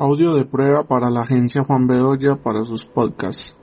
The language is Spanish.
Audio de prueba para la agencia Juan Bedoya para sus podcasts.